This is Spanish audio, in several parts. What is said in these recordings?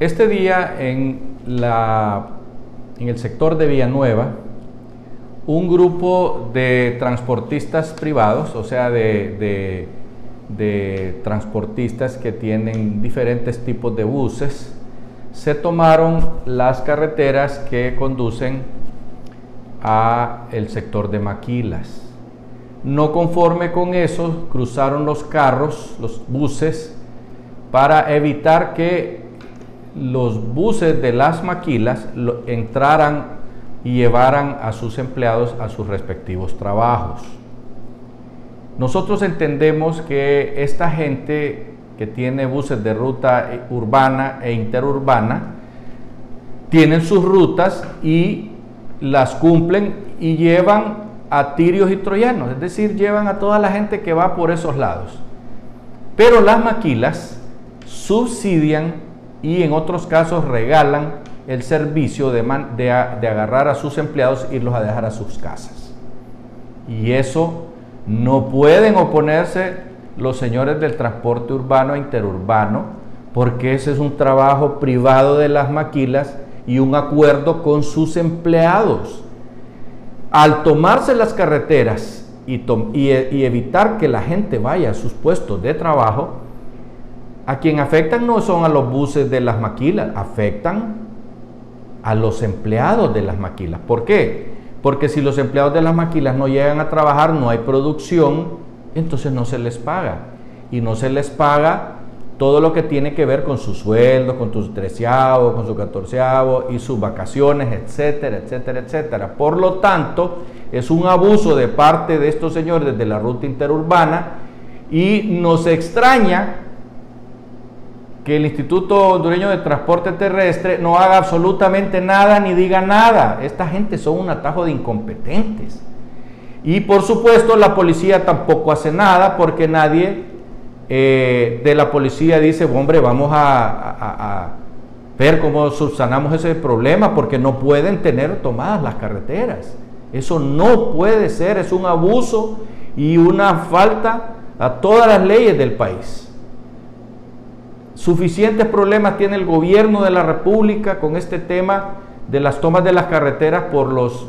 Este día en, la, en el sector de Villanueva, un grupo de transportistas privados, o sea, de, de transportistas que tienen diferentes tipos de buses, se tomaron las carreteras que conducen a el sector de Maquilas. No conforme con eso, cruzaron los carros, los buses, para evitar que los buses de las maquilas entraran y llevaran a sus empleados a sus respectivos trabajos. Nosotros entendemos que esta gente que tiene buses de ruta urbana e interurbana, tienen sus rutas y las cumplen y llevan a tirios y troyanos, es decir, llevan a toda la gente que va por esos lados. Pero las maquilas subsidian y en otros casos regalan el servicio de, de, agarrar a sus empleados e irlos a dejar a sus casas. Y eso no pueden oponerse los señores del transporte urbano e interurbano, porque ese es un trabajo privado de las maquilas y un acuerdo con sus empleados. Al tomarse las carreteras y, y, evitar que la gente vaya a sus puestos de trabajo, a quien afectan no son a los buses de las maquilas, afectan a los empleados de las maquilas. ¿Por qué? Porque si los empleados de las maquilas no llegan a trabajar, no hay producción entonces no se les paga. Y no se les paga todo lo que tiene que ver con su sueldo, con su treceavo, con su catorceavo y sus vacaciones, etcétera, etcétera, etcétera. Por lo tanto, es un abuso de parte de estos señores de la ruta interurbana y nos extraña que el Instituto Hondureño de Transporte Terrestre no haga absolutamente nada ni diga nada. Esta gente son un atajo de incompetentes. Y por supuesto la policía tampoco hace nada porque nadie eh, de la policía dice, hombre, vamos a, ver cómo subsanamos ese problema porque no pueden tener tomadas las carreteras. Eso no puede ser, es un abuso y una falta a todas las leyes del país. Suficientes problemas tiene el gobierno de la República con este tema de las tomas de las carreteras por los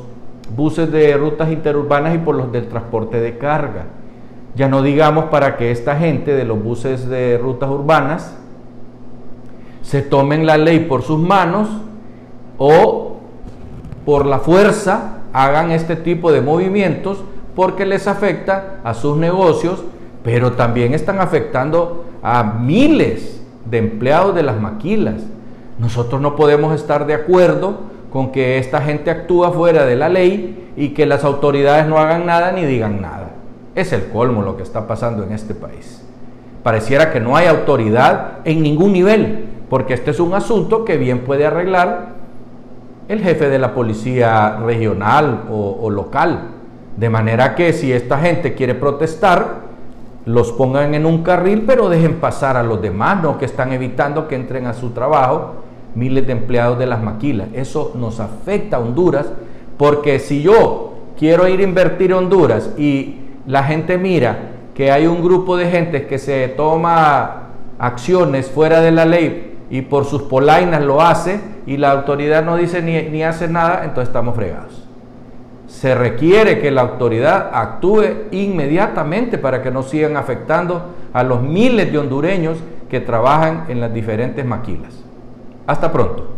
buses de rutas interurbanas y por los del transporte de carga. Ya no digamos para que esta gente de los buses de rutas urbanas se tomen la ley por sus manos o por la fuerza hagan este tipo de movimientos porque les afecta a sus negocios, pero también están afectando a miles de empleados de las maquilas. Nosotros no podemos estar de acuerdo con que esta gente actúa fuera de la ley y que las autoridades no hagan nada ni digan nada. Es el colmo lo que está pasando en este país. Pareciera que no hay autoridad en ningún nivel, porque este es un asunto que bien puede arreglar el jefe de la policía regional o, local. De manera que si esta gente quiere protestar, los pongan en un carril, pero dejen pasar a los demás, no que están evitando que entren a su trabajo miles de empleados de las maquilas. Eso nos afecta a Honduras porque si yo quiero ir a invertir en Honduras y la gente mira que hay un grupo de gente que se toma acciones fuera de la ley y por sus polainas lo hace y la autoridad no dice ni, ni hace nada, entonces estamos fregados. Se requiere que la autoridad actúe inmediatamente para que no sigan afectando a los miles de hondureños que trabajan en las diferentes maquilas. Hasta pronto.